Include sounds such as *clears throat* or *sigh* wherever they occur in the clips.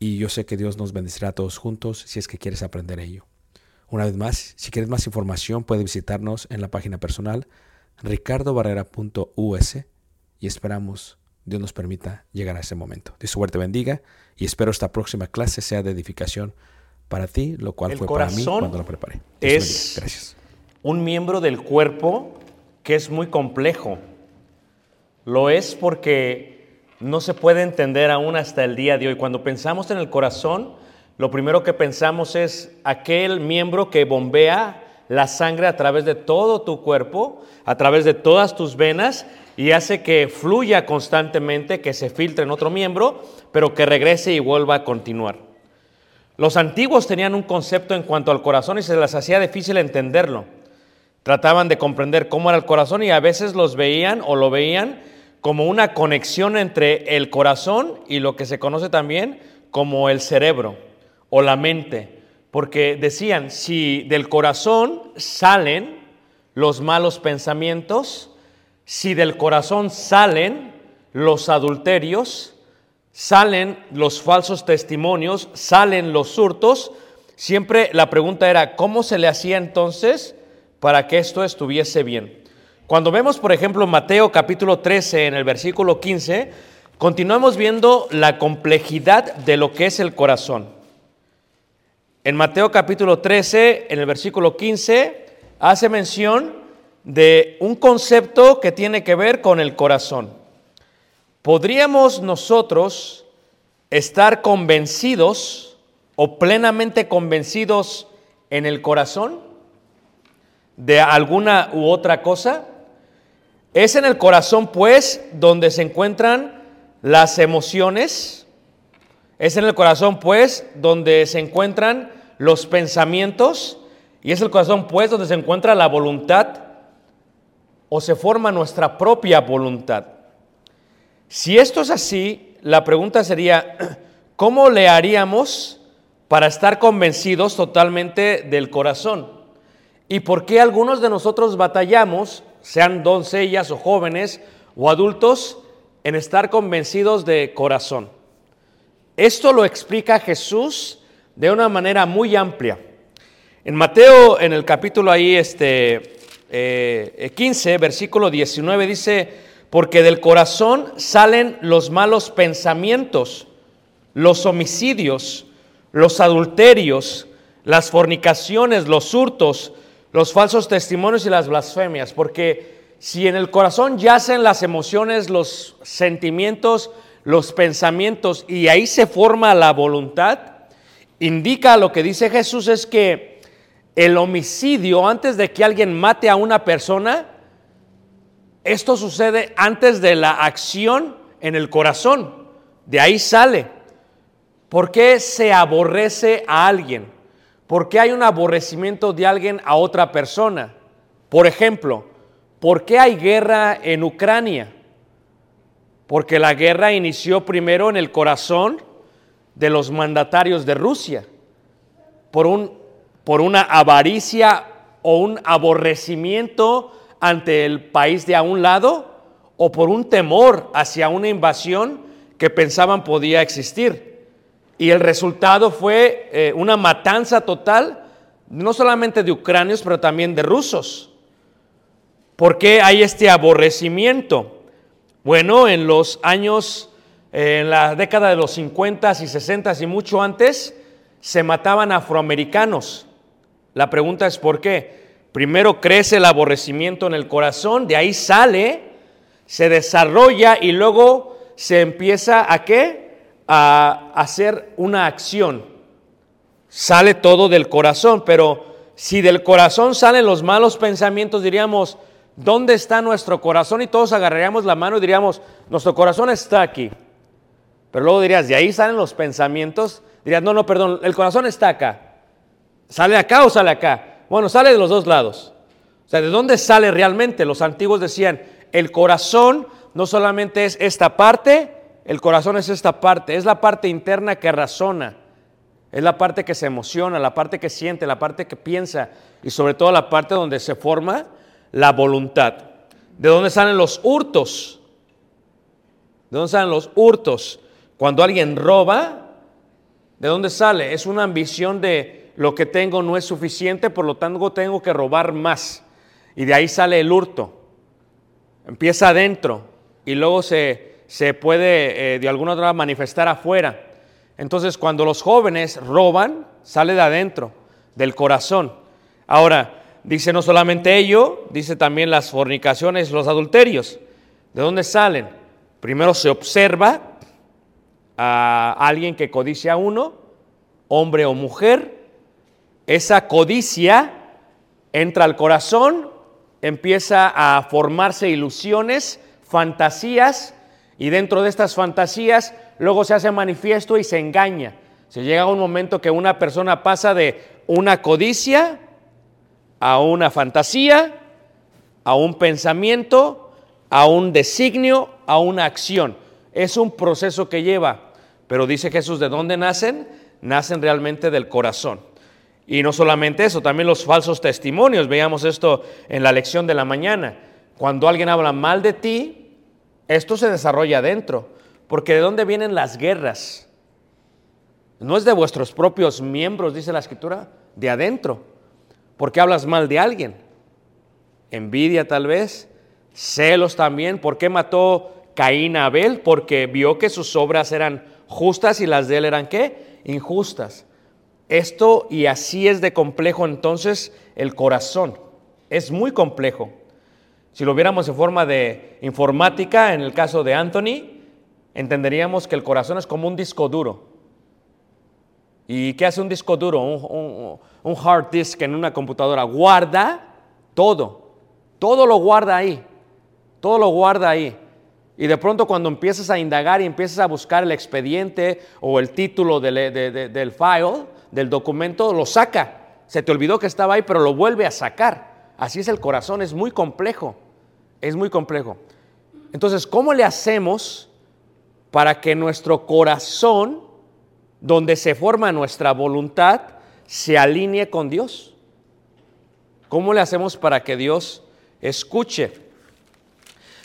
y yo sé que Dios nos bendecirá a todos juntos si es que quieres aprender ello. Una vez más, si quieres más información, puedes visitarnos en la página personal ricardobarrera.us y esperamos Dios nos permita llegar a ese momento. Dios suerte bendiga y espero esta próxima clase sea de edificación para ti, lo cual El fue para mí cuando lo preparé. Dios es-. Gracias. un miembro del cuerpo que es muy complejo. Lo es porque no se puede entender aún hasta el día de hoy. Cuando pensamos en el corazón, lo primero que pensamos es aquel miembro que bombea la sangre a través de todo tu cuerpo, a través de todas tus venas y hace que fluya constantemente, que se filtre en otro miembro, pero que regrese y vuelva a continuar. Los antiguos tenían un concepto en cuanto al corazón y se les hacía difícil entenderlo. Trataban de comprender cómo era el corazón y a veces los veían o lo veían como una conexión entre el corazón y lo que se conoce también como el cerebro o la mente. Porque decían, si del corazón salen los malos pensamientos, si del corazón salen los adulterios, salen los falsos testimonios, salen los hurtos, siempre la pregunta era, ¿cómo se le hacía entonces para que esto estuviese bien? Cuando vemos, por ejemplo, Mateo capítulo 13 en el versículo 15, Continuamos viendo la complejidad de lo que es el corazón. En Mateo capítulo 13, en el versículo 15, hace mención de un concepto que tiene que ver con el corazón. ¿Podríamos nosotros estar convencidos o plenamente convencidos en el corazón de alguna u otra cosa? Es en el corazón, pues, donde se encuentran las emociones. Es en el corazón, pues, donde se encuentran los pensamientos. Y es el corazón, pues, donde se encuentra la voluntad o se forma nuestra propia voluntad. Si esto es así, la pregunta sería, *clears throat* ¿cómo le haríamos para estar convencidos totalmente del corazón? ¿Y por qué algunos de nosotros batallamos, sean doncellas o jóvenes o adultos, en estar convencidos de corazón? Esto lo explica Jesús de una manera muy amplia. En Mateo, en el capítulo ahí, este, eh, 15, versículo 19, dice, porque del corazón salen los malos pensamientos, los homicidios, los adulterios, las fornicaciones, los hurtos, los falsos testimonios y las blasfemias, porque si en el corazón yacen las emociones, los sentimientos, los pensamientos y ahí se forma la voluntad, indica lo que dice Jesús es que el homicidio, antes de que alguien mate a una persona, esto sucede antes de la acción en el corazón. De ahí sale. ¿Por qué se aborrece a alguien? ¿Por qué hay un aborrecimiento de alguien a otra persona? Por ejemplo, ¿por qué hay guerra en Ucrania? Porque la guerra inició primero en el corazón de los mandatarios de Rusia, por, un, por una avaricia o un aborrecimiento ante el país de a un lado o por un temor hacia una invasión que pensaban podía existir. Y el resultado fue eh, una matanza total, no solamente de ucranios, pero también de rusos. ¿Por qué hay este aborrecimiento? Bueno, en los años, eh, en la década de los 50 y 60 y mucho antes, se mataban afroamericanos. La pregunta es ¿por qué? Primero crece el aborrecimiento en el corazón, de ahí sale, se desarrolla y luego se empieza a qué? A hacer una acción. Sale todo del corazón, pero si del corazón salen los malos pensamientos, diríamos, ¿dónde está nuestro corazón? Y todos agarraríamos la mano y diríamos, nuestro corazón está aquí. Pero luego dirías, ¿de ahí salen los pensamientos? Dirías, no, no, perdón, el corazón está acá. ¿Sale acá o sale acá? Bueno, sale de los dos lados. O sea, ¿de dónde sale realmente? Los antiguos decían, el corazón no solamente es esta parte, el corazón es esta parte, es la parte interna que razona, es la parte que se emociona, la parte que siente, la parte que piensa y sobre todo la parte donde se forma la voluntad. ¿De dónde salen los hurtos? ¿De dónde salen los hurtos? Cuando alguien roba, ¿de dónde sale? Es una ambición de lo que tengo no es suficiente, por lo tanto tengo que robar más. Y de ahí sale el hurto. Empieza adentro y luego se, se puede eh, de alguna otra manifestar afuera. Entonces cuando los jóvenes roban, sale de adentro, del corazón. Ahora, dice no solamente ello, dice también las fornicaciones, los adulterios. ¿De dónde salen? Primero se observa a alguien que codicia a uno, hombre o mujer, esa codicia entra al corazón, empieza a formarse ilusiones, fantasías, y dentro de estas fantasías luego se hace manifiesto y se engaña. Se llega a un momento que una persona pasa de una codicia a una fantasía, a un pensamiento, a un designio, a una acción. Es un proceso que lleva, pero dice Jesús, ¿de dónde nacen? Nacen realmente del corazón. Y no solamente eso, también los falsos testimonios. Veamos esto en la lección de la mañana. Cuando alguien habla mal de ti, esto se desarrolla adentro. Porque ¿de dónde vienen las guerras? No es de vuestros propios miembros, dice la escritura, de adentro. ¿Por qué hablas mal de alguien? Envidia tal vez, celos también. ¿Por qué mató Caín a Abel porque vio que sus obras eran justas y las de él eran qué? Injustas. Esto y así es de complejo entonces el corazón. Es muy complejo. Si lo viéramos en forma de informática, en el caso de Anthony, entenderíamos que el corazón es como un disco duro. ¿Y qué hace un disco duro? Un, hard disk en una computadora. Guarda todo. Todo lo guarda ahí. Todo lo guarda ahí. Y de pronto cuando empiezas a indagar y empiezas a buscar el expediente o el título del, de- de- del file, del documento, lo saca. Se te olvidó que estaba ahí, pero lo vuelve a sacar. Así es el corazón, es muy complejo. Es muy complejo. Entonces, ¿cómo le hacemos para que nuestro corazón, donde se forma nuestra voluntad, se alinee con Dios? ¿Cómo le hacemos para que Dios escuche?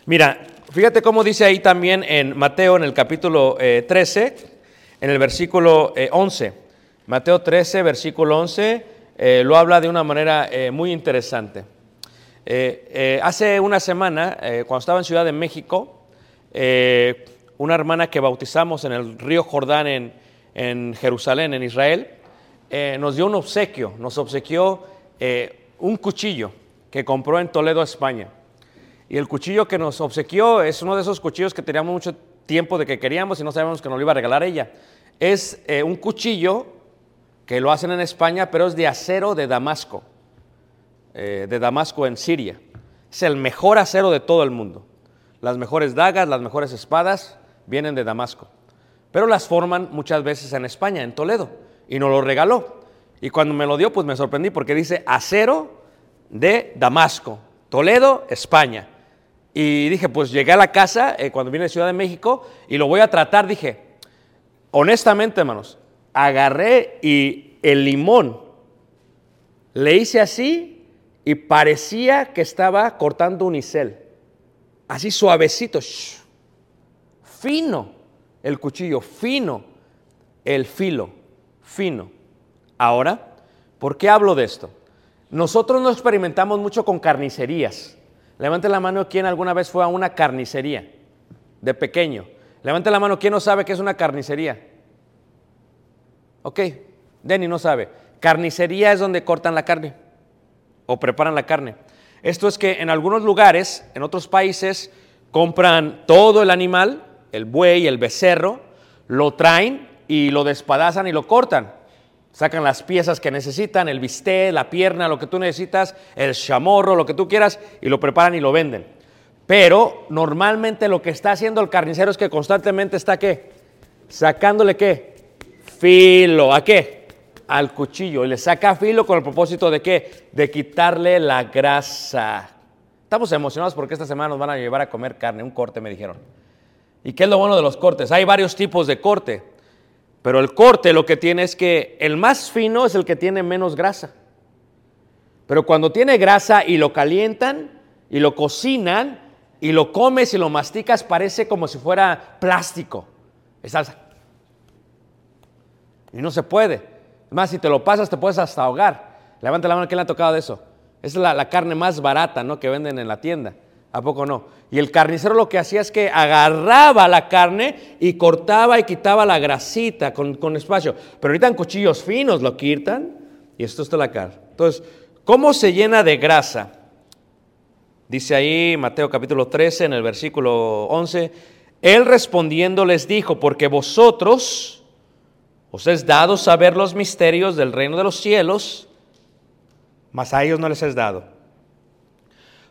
Mira, fíjate cómo dice ahí también en Mateo, en el capítulo eh, 13, en el versículo eh, 11. Mateo 13, versículo 11, eh, lo habla de una manera eh, muy interesante. Eh, eh, hace una semana, eh, cuando estaba en Ciudad de México, una hermana que bautizamos en el río Jordán en, en Jerusalén, en Israel, nos dio un obsequio, nos obsequió un cuchillo que compró en Toledo, España. Y el cuchillo que nos obsequió es uno de esos cuchillos que teníamos mucho tiempo de que queríamos y no sabíamos que nos lo iba a regalar ella. Es un cuchillo que lo hacen en España, pero es de acero de Damasco, eh, de Damasco en Siria. Es el mejor acero de todo el mundo. Las mejores dagas, las mejores espadas vienen de Damasco. Pero las forman muchas veces en España, en Toledo. Y nos lo regaló. Y cuando me lo dio, pues me sorprendí porque dice acero de Damasco, Toledo, España. Y dije, pues llegué a la casa eh, cuando vine de Ciudad de México y lo voy a tratar. Dije, honestamente, hermanos, agarré y el limón le hice así y parecía que estaba cortando unicel. Así suavecito, shh, fino el cuchillo, fino el filo, fino. Ahora, ¿por qué hablo de esto? Nosotros no experimentamos mucho con carnicerías. Levante la mano quien alguna vez fue a una carnicería de pequeño. Levante la mano quien no sabe qué es una carnicería. Ok, Denny no sabe. Carnicería es donde cortan la carne o preparan la carne. Esto es que en algunos lugares, en otros países, compran todo el animal, el buey, el becerro, lo traen y lo despadazan y lo cortan. Sacan las piezas que necesitan, el bistec, la pierna, lo que tú necesitas, el chamorro, lo que tú quieras, y lo preparan y lo venden. Pero normalmente lo que está haciendo el carnicero es que constantemente está qué? Sacándole qué? Filo. ¿A qué? Al cuchillo. Y le saca filo con el propósito de qué? De quitarle la grasa. Estamos emocionados porque esta semana nos van a llevar a comer carne, un corte me dijeron. ¿Y qué es lo bueno de los cortes? Hay varios tipos de corte. Pero el corte lo que tiene es que el más fino es el que tiene menos grasa. Pero cuando tiene grasa y lo calientan y lo cocinan y lo comes y lo masticas, parece como si fuera plástico. Es salsa. Y no se puede. Más, si te lo pasas, te puedes hasta ahogar. Levanta la mano, ¿quién le ha tocado de eso? Esa es la, la carne más barata, ¿no? Que venden en la tienda. ¿A poco no? Y el carnicero lo que hacía es que agarraba la carne y cortaba y quitaba la grasita con, con espacio. Pero ahorita en cuchillos finos lo quitan y esto está la carne. Entonces, ¿cómo se llena de grasa? Dice ahí Mateo capítulo 13 en el versículo 11, Él respondiendo les dijo, porque vosotros os es dado saber los misterios del reino de los cielos, mas a ellos no les es dado.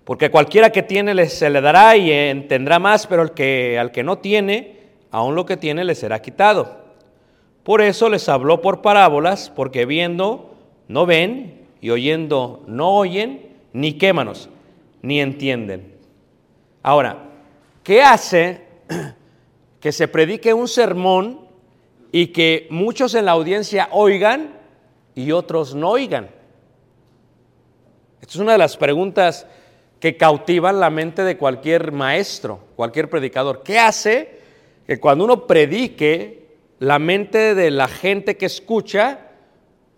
Porque cualquiera que tiene se le dará y tendrá más, pero el que, al que no tiene, aún lo que tiene le será quitado. Por eso les habló por parábolas, porque viendo no ven y oyendo no oyen, ni quémanos, ni entienden. Ahora, ¿qué hace *clears throat* que se predique un sermón y que muchos en la audiencia oigan y otros no oigan? Esta es una de las preguntas que cautivan la mente de cualquier maestro, cualquier predicador. ¿Qué hace que cuando uno predique, la mente de la gente que escucha,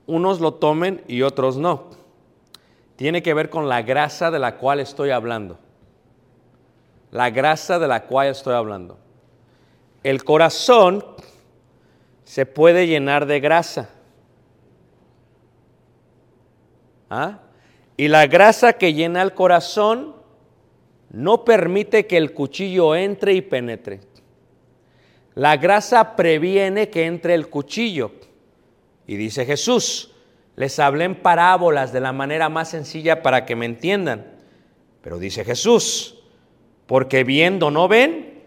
unos lo tomen y otros no? Tiene que ver con la grasa de la cual estoy hablando. la grasa de la cual estoy hablando. El corazón se puede llenar de grasa. ¿Ah? Y la grasa que llena el corazón no permite que el cuchillo entre y penetre. La grasa previene que entre el cuchillo. Y dice Jesús, les hablé en parábolas de la manera más sencilla para que me entiendan. Pero dice Jesús, porque viendo no ven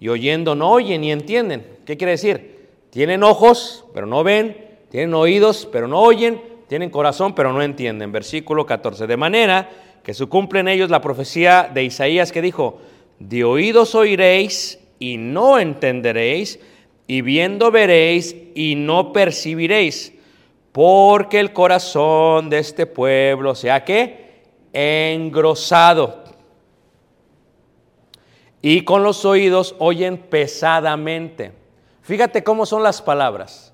y oyendo no oyen y entienden. ¿Qué quiere decir? Tienen ojos, pero no ven, tienen oídos, pero no oyen, tienen corazón, pero no entienden. Versículo 14. De manera que se cumple en ellos la profecía de Isaías que dijo, de oídos oiréis y no entenderéis, y viendo veréis y no percibiréis, porque el corazón de este pueblo se ha que engrosado. Y con los oídos oyen pesadamente. Fíjate cómo son las palabras.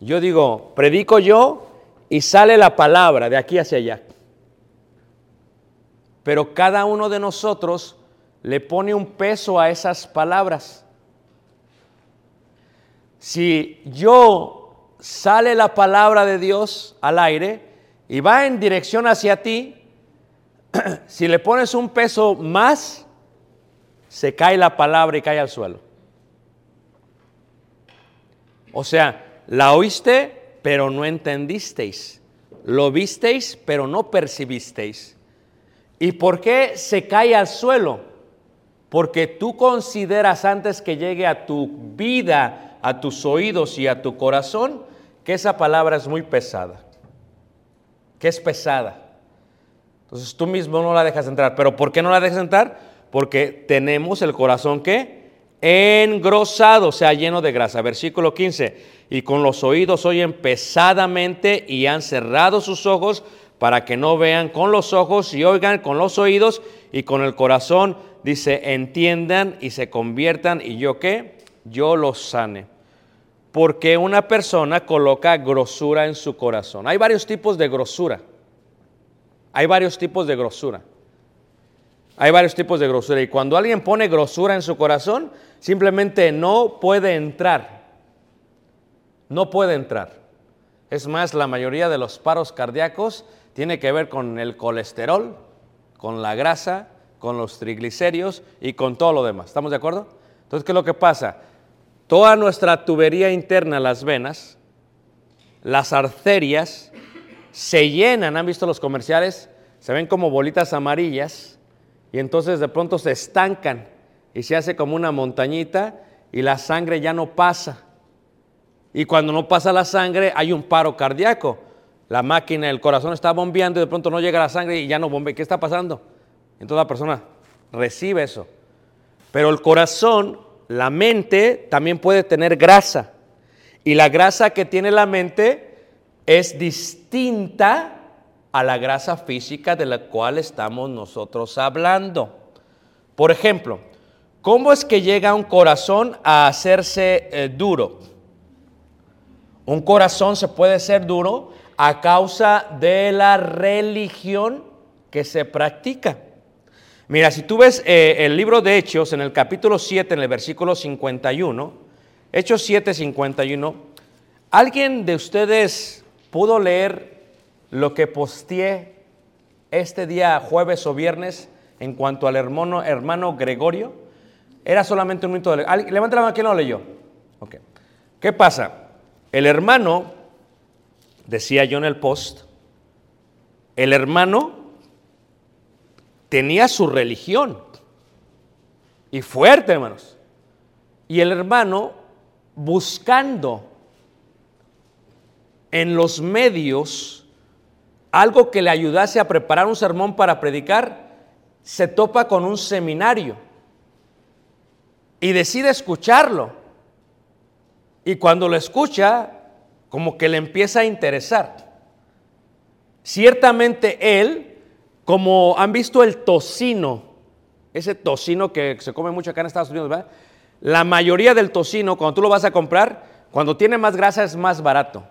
Yo digo, predico yo y sale la palabra de aquí hacia allá. Pero cada uno de nosotros le pone un peso a esas palabras. Si yo sale la palabra de Dios al aire y va en dirección hacia ti, *clears throat* si le pones un peso más, se cae la palabra y cae al suelo. O sea, la oíste, pero no entendisteis. Lo visteis, pero no percibisteis. ¿Y por qué se cae al suelo? Porque tú consideras antes que llegue a tu vida, a tus oídos y a tu corazón, que esa palabra es muy pesada. Que es pesada. Entonces tú mismo no la dejas entrar. ¿Pero por qué no la dejas entrar? Porque tenemos el corazón que engrosado, o sea, lleno de grasa. Versículo 15. Y con los oídos oyen pesadamente y han cerrado sus ojos para que no vean con los ojos y oigan con los oídos y con el corazón, dice, entiendan y se conviertan y yo qué, yo los sane. Porque una persona coloca grosura en su corazón. Hay varios tipos de grosura. Hay varios tipos de grosura. Hay varios tipos de grosura. Y cuando alguien pone grosura en su corazón, simplemente no puede entrar. No puede entrar. Es más, la mayoría de los paros cardíacos tiene que ver con el colesterol, con la grasa, con los triglicéridos y con todo lo demás. ¿Estamos de acuerdo? Entonces, ¿qué es lo que pasa? Toda nuestra tubería interna, las venas, las arterias, se llenan, ¿han visto los comerciales? Se ven como bolitas amarillas y entonces de pronto se estancan y se hace como una montañita y la sangre ya no pasa. Y cuando no pasa la sangre hay un paro cardíaco. La máquina, el corazón está bombeando y de pronto no llega la sangre y ya no bombea. ¿Qué está pasando? Entonces la persona recibe eso. Pero el corazón, la mente, también puede tener grasa. Y la grasa que tiene la mente es distinta a la grasa física de la cual estamos nosotros hablando. Por ejemplo, ¿cómo es que llega un corazón a hacerse eh, duro? Un corazón se puede ser duro a causa de la religión que se practica. Mira, si tú ves eh, el libro de Hechos en el capítulo 7, en el versículo 51, Hechos 7, 51, ¿alguien de ustedes pudo leer lo que posteé este día, jueves o viernes, en cuanto al hermano, hermano Gregorio? Era solamente un minuto de. Levanta la mano, ¿quién lo leyó? Ok. ¿Qué pasa? El hermano decía yo en el post, el hermano tenía su religión. Y fuerte, hermanos. Y el hermano buscando en los medios algo que le ayudase a preparar un sermón para predicar, se topa con un seminario y decide escucharlo. Y cuando lo escucha, como que le empieza a interesar. Ciertamente él, como han visto el tocino, ese tocino que se come mucho acá en Estados Unidos. La mayoría del tocino, cuando tú lo vas a comprar, cuando tiene más grasa es más barato.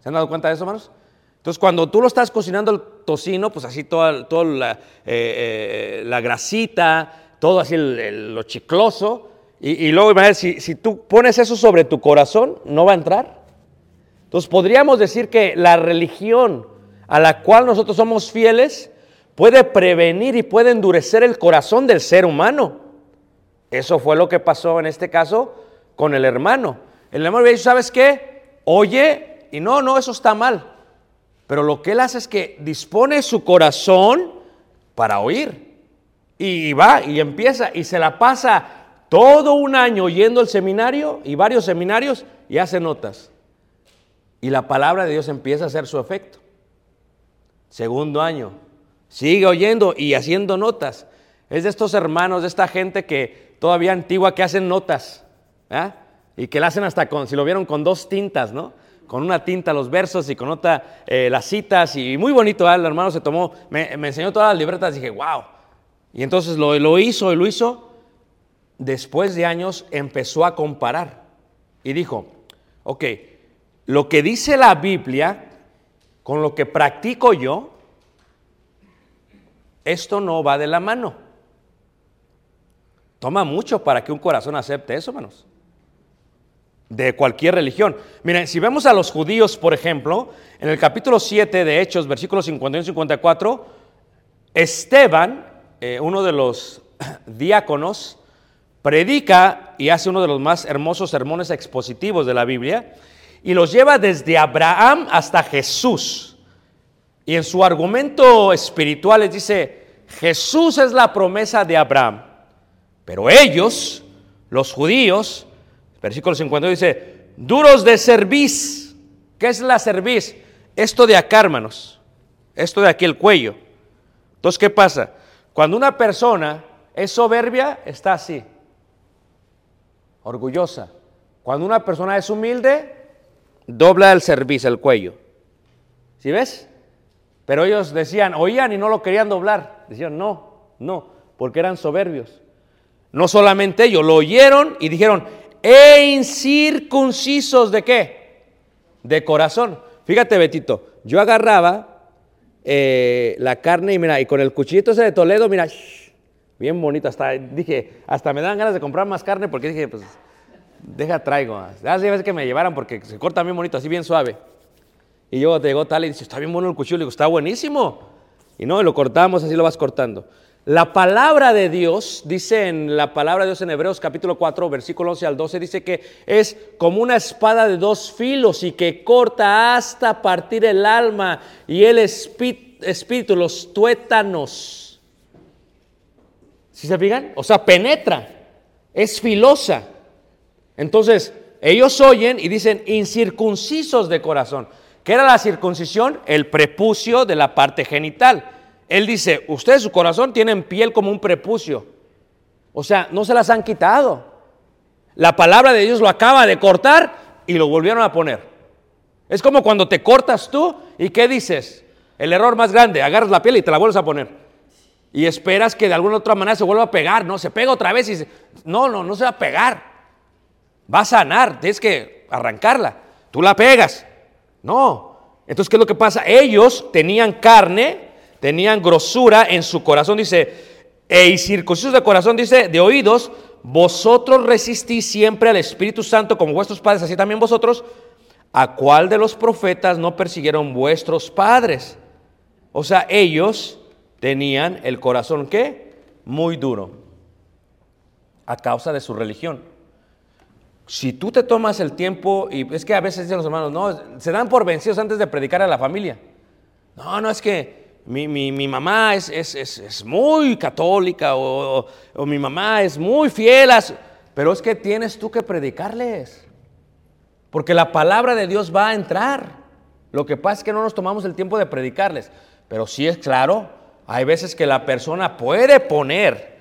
¿Se han dado cuenta de eso, hermanos? Entonces, cuando tú lo estás cocinando el tocino, pues así toda, toda la, eh, eh, la grasita, todo así lo chicloso. Y, luego, imagínate, si, si tú pones eso sobre tu corazón, no va a entrar. Entonces podríamos decir que la religión a la cual nosotros somos fieles puede prevenir y puede endurecer el corazón del ser humano. Eso fue lo que pasó en este caso con el hermano. El hermano había dicho, ¿sabes qué? Oye, y no, no, eso está mal. Pero lo que él hace es que dispone su corazón para oír. Y va y empieza y se la pasa todo un año yendo al seminario y varios seminarios y hace notas. Y la palabra de Dios empieza a hacer su efecto. Segundo año, sigue oyendo y haciendo notas. Es de estos hermanos, de esta gente que todavía antigua que hacen notas. ¿ah? Y que la hacen hasta con, si lo vieron, con dos tintas, ¿no? Con una tinta los versos y con otra eh, las citas. Y muy bonito, ¿ah? el hermano se tomó, me, enseñó todas las libretas dije, wow. Y entonces lo, lo hizo y lo hizo. Después de años empezó a comparar y dijo, ok, lo que dice la Biblia con lo que practico yo, esto no va de la mano. Toma mucho para que un corazón acepte eso, hermanos. De cualquier religión. Miren, si vemos a los judíos, por ejemplo, en el capítulo 7 de Hechos, versículos 51 y 54, Esteban, eh, uno de los *clears throat* diáconos, predica y hace uno de los más hermosos sermones expositivos de la Biblia y los lleva desde Abraham hasta Jesús. Y en su argumento espiritual les dice, Jesús es la promesa de Abraham, pero ellos, los judíos, versículo 52 dice, duros de cerviz. ¿Qué es la cerviz? Esto de acá, hermanos, esto de aquí el cuello. Entonces, ¿qué pasa? Cuando una persona es soberbia, está así, orgullosa. Cuando una persona es humilde, dobla el cerviz, el cuello. ¿Sí ves? Pero ellos decían, oían y no lo querían doblar. Decían, no, no, porque eran soberbios. No solamente ellos, lo oyeron y dijeron, e incircuncisos de qué? De corazón. Fíjate, Betito, yo agarraba eh, la carne y mira, y con el cuchillito ese de Toledo, mira, bien bonito. Hasta dije, hasta me dan ganas de comprar más carne porque dije, pues, deja traigo. Hace veces que me llevaran porque se corta bien bonito, así bien suave. Y yo llegó tal y dice, está bien bueno el cuchillo. Le digo, está buenísimo. Y no, lo cortamos, así lo vas cortando. La palabra de Dios, dice en la palabra de Dios en Hebreos capítulo 4, versículo 11 al 12, dice que es como una espada de dos filos y que corta hasta partir el alma y el espí- espíritu, los tuétanos. ¿Sí se fijan? O sea, penetra, es filosa. Entonces, ellos oyen y dicen incircuncisos de corazón. ¿Qué era la circuncisión? El prepucio de la parte genital. Él dice, ustedes su corazón tienen piel como un prepucio. O sea, no se las han quitado. La palabra de Dios lo acaba de cortar y lo volvieron a poner. Es como cuando te cortas tú y ¿qué dices? El error más grande, agarras la piel y te la vuelves a poner. Y esperas que de alguna otra manera se vuelva a pegar. No, se pega otra vez y se... No, no, no se va a pegar. Va a sanar, tienes que arrancarla. Tú la pegas. No. Entonces, ¿qué es lo que pasa? Ellos tenían carne, tenían grosura en su corazón, dice, e circuncisos de corazón, dice, de oídos, vosotros resistís siempre al Espíritu Santo como vuestros padres, así también vosotros, ¿a cuál de los profetas no persiguieron vuestros padres? O sea, ellos tenían el corazón, ¿qué? Muy duro, a causa de su religión. Si tú te tomas el tiempo, y es que a veces dicen los hermanos, no, se dan por vencidos antes de predicar a la familia. No, no, es que mi, mi- mi mamá es, es- es- es muy católica o, o mi mamá es muy fiel, a su-". pero es que tienes tú que predicarles. Porque la palabra de Dios va a entrar. Lo que pasa es que no nos tomamos el tiempo de predicarles. Pero sí es claro, hay veces que la persona puede poner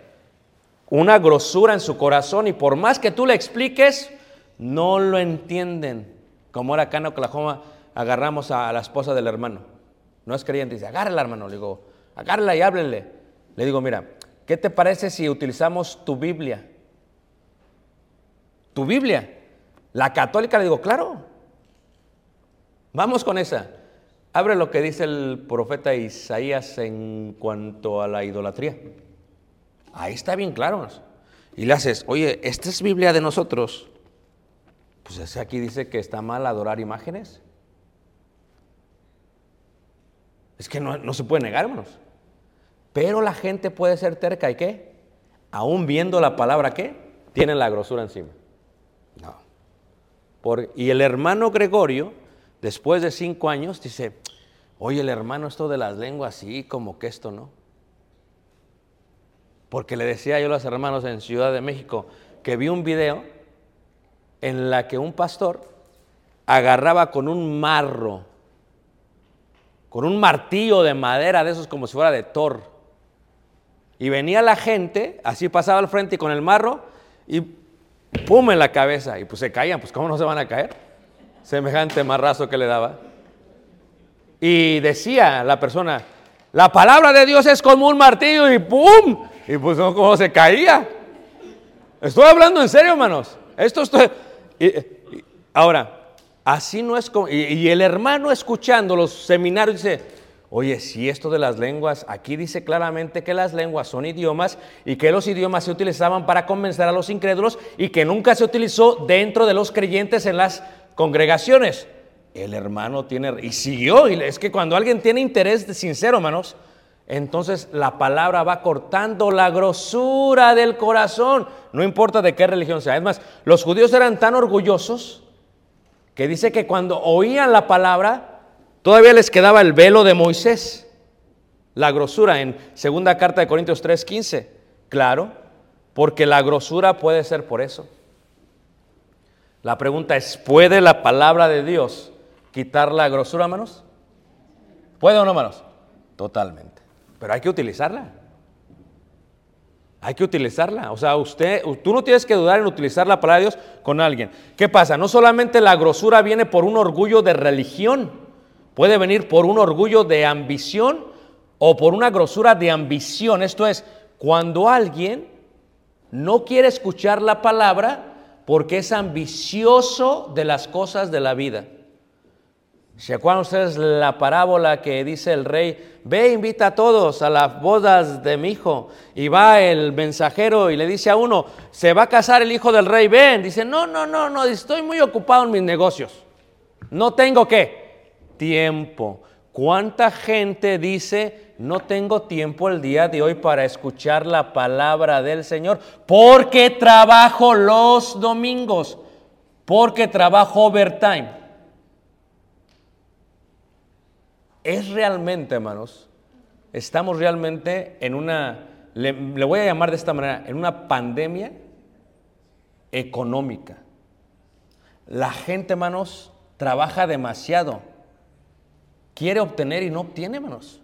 una grosura en su corazón y por más que tú le expliques, no lo entienden. Como era acá en Oklahoma, agarramos a la esposa del hermano. No es creyente, dice, agárrala hermano. Le digo, agárrala y háblenle. Le digo, mira, ¿qué te parece si utilizamos tu Biblia? Tu Biblia. La católica le digo, claro. Vamos con esa. Abre lo que dice el profeta Isaías en cuanto a la idolatría. Ahí está bien claro. Y le haces, oye, esta es Biblia de nosotros. Pues aquí dice que está mal adorar imágenes. Es que no, no se puede negar, hermanos. Pero la gente puede ser terca y qué? Aún viendo la palabra, ¿qué? Tiene la grosura encima. No. Por- y el hermano Gregorio, después de cinco años, dice, oye, el hermano, esto de las lenguas, sí, como que esto no. Porque le decía yo a los hermanos en Ciudad de México que vi un video en la que un pastor agarraba con un marro, con un martillo de madera de esos como si fuera de Thor. Y venía la gente, así pasaba al frente y con el marro, y pum en la cabeza. Y pues se caían, pues ¿cómo no se van a caer? Semejante marrazo que le daba. Y decía la persona, la palabra de Dios es como un martillo y ¡pum! Y pues no, ¿cómo se caía? Estoy hablando en serio, hermanos. Esto estoy... y- ahora, así no es como... Y, el hermano escuchando los seminarios dice, oye, si esto de las lenguas, aquí dice claramente que las lenguas son idiomas y que los idiomas se utilizaban para convencer a los incrédulos y que nunca se utilizó dentro de los creyentes en las congregaciones. El hermano tiene... Y siguió, y es que cuando alguien tiene interés sincero, hermanos, entonces la palabra va cortando la grosura del corazón, no importa de qué religión sea. Es más, los judíos eran tan orgullosos que dice que cuando oían la palabra, todavía les quedaba el velo de Moisés. La grosura en segunda carta de Corintios 3:15. Claro, porque la grosura puede ser por eso. La pregunta es, ¿puede la palabra de Dios quitar la grosura, hermanos? ¿Puede o no, hermanos? Totalmente. Pero hay que utilizarla. Hay que utilizarla. O sea, usted, tú no tienes que dudar en utilizar la palabra de Dios con alguien. ¿Qué pasa? No solamente la grosura viene por un orgullo de religión, puede venir por un orgullo de ambición o por una grosura de ambición. Esto es, cuando alguien no quiere escuchar la palabra porque es ambicioso de las cosas de la vida. ¿Se acuerdan ustedes la parábola que dice el rey? Ve, invita a todos a las bodas de mi hijo. Y va el mensajero y le dice a uno, se va a casar el hijo del rey, ven. Dice, no, no, no, no, estoy muy ocupado en mis negocios. No tengo qué? Tiempo. ¿Cuánta gente dice, no tengo tiempo el día de hoy para escuchar la palabra del Señor? Porque trabajo los domingos, porque trabajo overtime. Es realmente, hermanos, estamos realmente en una, le, voy a llamar de esta manera, en una pandemia económica. La gente, hermanos, trabaja demasiado. Quiere obtener y no obtiene, hermanos.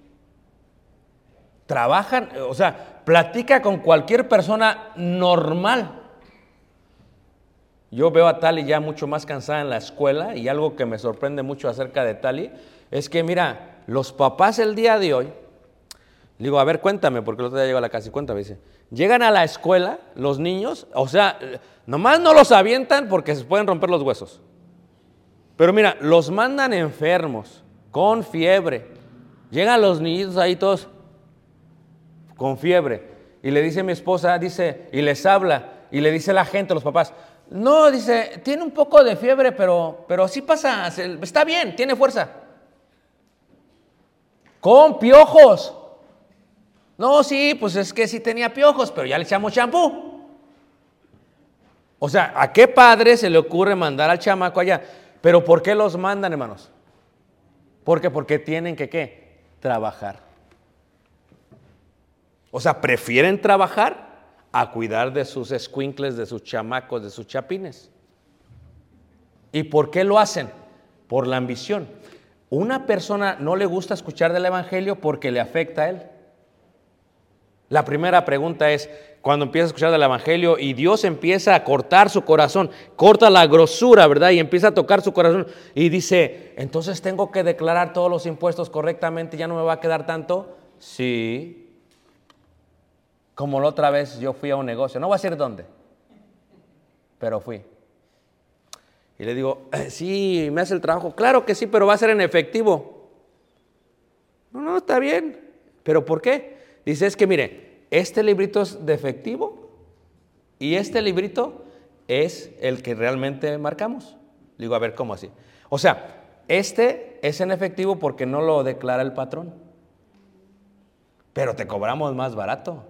Trabajan, o sea, platica con cualquier persona normal. Yo veo a Tali ya mucho más cansada en la escuela y algo que me sorprende mucho acerca de Tali es que, mira, los papás el día de hoy, digo, a ver, cuéntame, porque el otro día llegó a la casa y cuéntame, dice, llegan a la escuela los niños, o sea, nomás no los avientan porque se pueden romper los huesos. Pero mira, los mandan enfermos, con fiebre. Llegan los niños ahí todos con fiebre. Y le dice mi esposa, dice, y les habla, y le dice la gente, los papás, no, dice, tiene un poco de fiebre, pero, pero sí pasa, está bien, tiene fuerza. Con piojos. No, sí, pues es que sí tenía piojos, pero ya le echamos champú. O sea, ¿a qué padre se le ocurre mandar al chamaco allá? Pero ¿por qué los mandan, hermanos? ¿Por qué? Porque tienen que, ¿qué? Trabajar. O sea, prefieren trabajar a cuidar de sus escuincles, de sus chamacos, de sus chapines. ¿Y por qué lo hacen? Por la ambición. Una persona no le gusta escuchar del Evangelio porque le afecta a él. La primera pregunta es, cuando empieza a escuchar del Evangelio y Dios empieza a cortar su corazón, corta la grosura, ¿verdad? Y empieza a tocar su corazón y dice, entonces tengo que declarar todos los impuestos correctamente, ya no me va a quedar tanto. Sí. Como la otra vez yo fui a un negocio, no voy a decir dónde, pero fui. Y le digo, "Eh, sí, me hace el trabajo. Claro que sí, pero va a ser en efectivo. No, no, está bien. ¿Pero por qué? Dice, es que mire, este librito es defectivo y este librito es el que realmente marcamos. Digo, a ver, ¿cómo así? O sea, este es en efectivo porque no lo declara el patrón. Pero te cobramos más barato.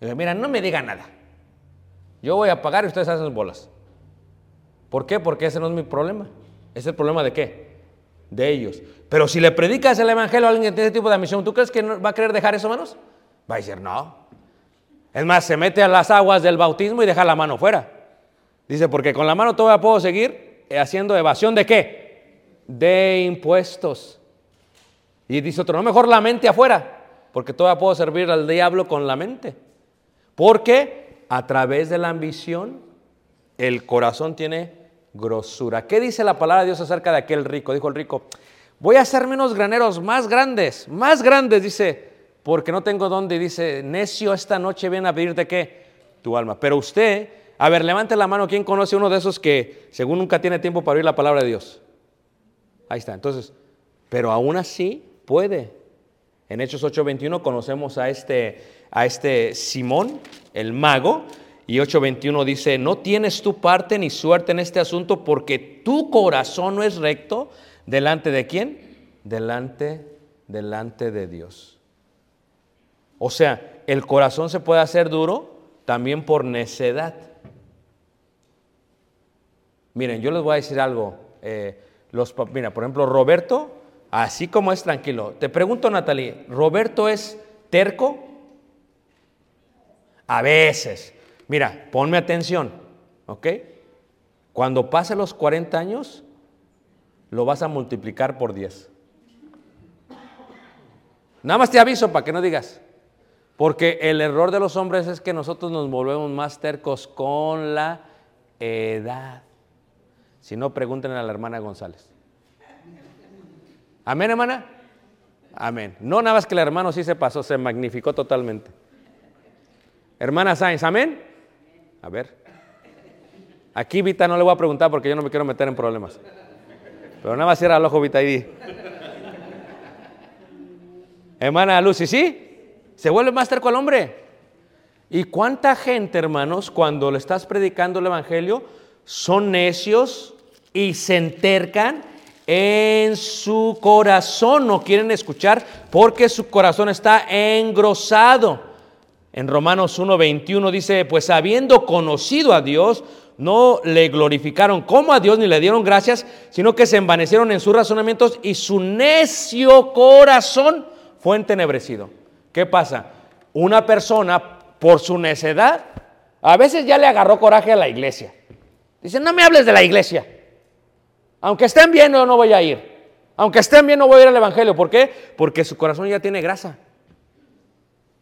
Digo, mira, no me diga nada. Yo voy a pagar y ustedes hacen bolas. ¿Por qué? Porque ese no es mi problema. ¿Es el problema de qué? De ellos. Pero si le predicas el evangelio a alguien que tiene ese tipo de misión, ¿tú crees que no va a querer dejar eso, manos? Va a decir, no. Es más, se mete a las aguas del bautismo y deja la mano fuera. Dice, porque con la mano todavía puedo seguir haciendo evasión de qué? De impuestos. Y dice otro, no, mejor la mente afuera, porque todavía puedo servir al diablo con la mente. Porque a través de la ambición, el corazón tiene grosura. ¿Qué dice la palabra de Dios acerca de aquel rico? Dijo el rico, voy a hacerme unos graneros más grandes, más grandes, dice, porque no tengo dónde. Dice, necio, esta noche viene a pedirte qué? Tu alma. Pero usted, a ver, levante la mano, ¿quién conoce uno de esos que según nunca tiene tiempo para oír la palabra de Dios? Ahí está, entonces, pero aún así puede. En Hechos 8:21 conocemos a este, a este Simón, el mago, y 8:21 dice, no tienes tu parte ni suerte en este asunto porque tu corazón no es recto delante de quién? Delante, delante de Dios. O sea, el corazón se puede hacer duro también por necedad. Miren, yo les voy a decir algo. eh, los, mira, por ejemplo, Roberto, así como es tranquilo. Te pregunto, Natalie, ¿Roberto es terco? A veces. Mira, ponme atención, ¿ok? Cuando pase los 40 años, lo vas a multiplicar por 10. Nada más te aviso para que no digas. Porque el error de los hombres es que nosotros nos volvemos más tercos con la edad. Si no, pregúntenle a la hermana González. Amén, hermana. Amén. No nada más que el hermano sí se pasó, se magnificó totalmente. Hermana Sáenz, amén. A ver. Aquí Vita no le voy a preguntar porque yo no me quiero meter en problemas. Pero nada más cierra el ojo, Vita, y di. Hermana Lucy, ¿sí? Se vuelve más terco al hombre. ¿Y cuánta gente, hermanos, cuando le estás predicando el Evangelio, son necios y se entercan en su corazón? No quieren escuchar porque su corazón está engrosado. En Romanos 1:21 dice, pues habiendo conocido a Dios, no le glorificaron como a Dios ni le dieron gracias, sino que se envanecieron en sus razonamientos y su necio corazón fue entenebrecido. ¿Qué pasa? Una persona, por su necedad, a veces ya le agarró coraje a la iglesia. Dice, no me hables de la iglesia. Aunque estén bien, yo no voy a ir. Aunque estén bien, no voy a ir al Evangelio. ¿Por qué? Porque su corazón ya tiene grasa.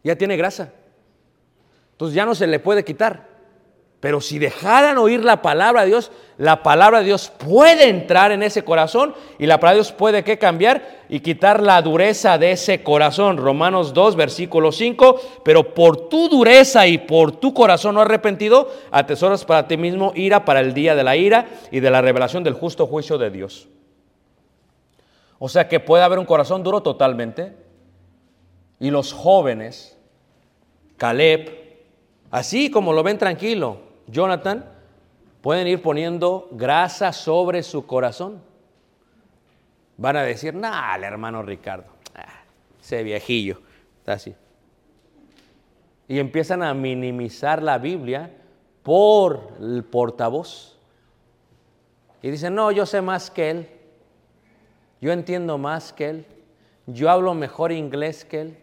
Ya tiene grasa. Ya no se le puede quitar. Pero si dejaran oír la palabra de Dios, la palabra de Dios puede entrar en ese corazón y la palabra de Dios puede que cambiar y quitar la dureza de ese corazón. Romanos 2, versículo 5, pero por tu dureza y por tu corazón no arrepentido, atesoras para ti mismo ira para el día de la ira y de la revelación del justo juicio de Dios. O sea que puede haber un corazón duro totalmente. Y los jóvenes, Caleb, así como lo ven tranquilo, Jonathan, pueden ir poniendo grasa sobre su corazón. Van a decir, nah, el hermano Ricardo, ah, ese viejillo, está así. Y empiezan a minimizar la Biblia por el portavoz. Y dicen, no, yo sé más que él. Yo entiendo más que él. Yo hablo mejor inglés que él.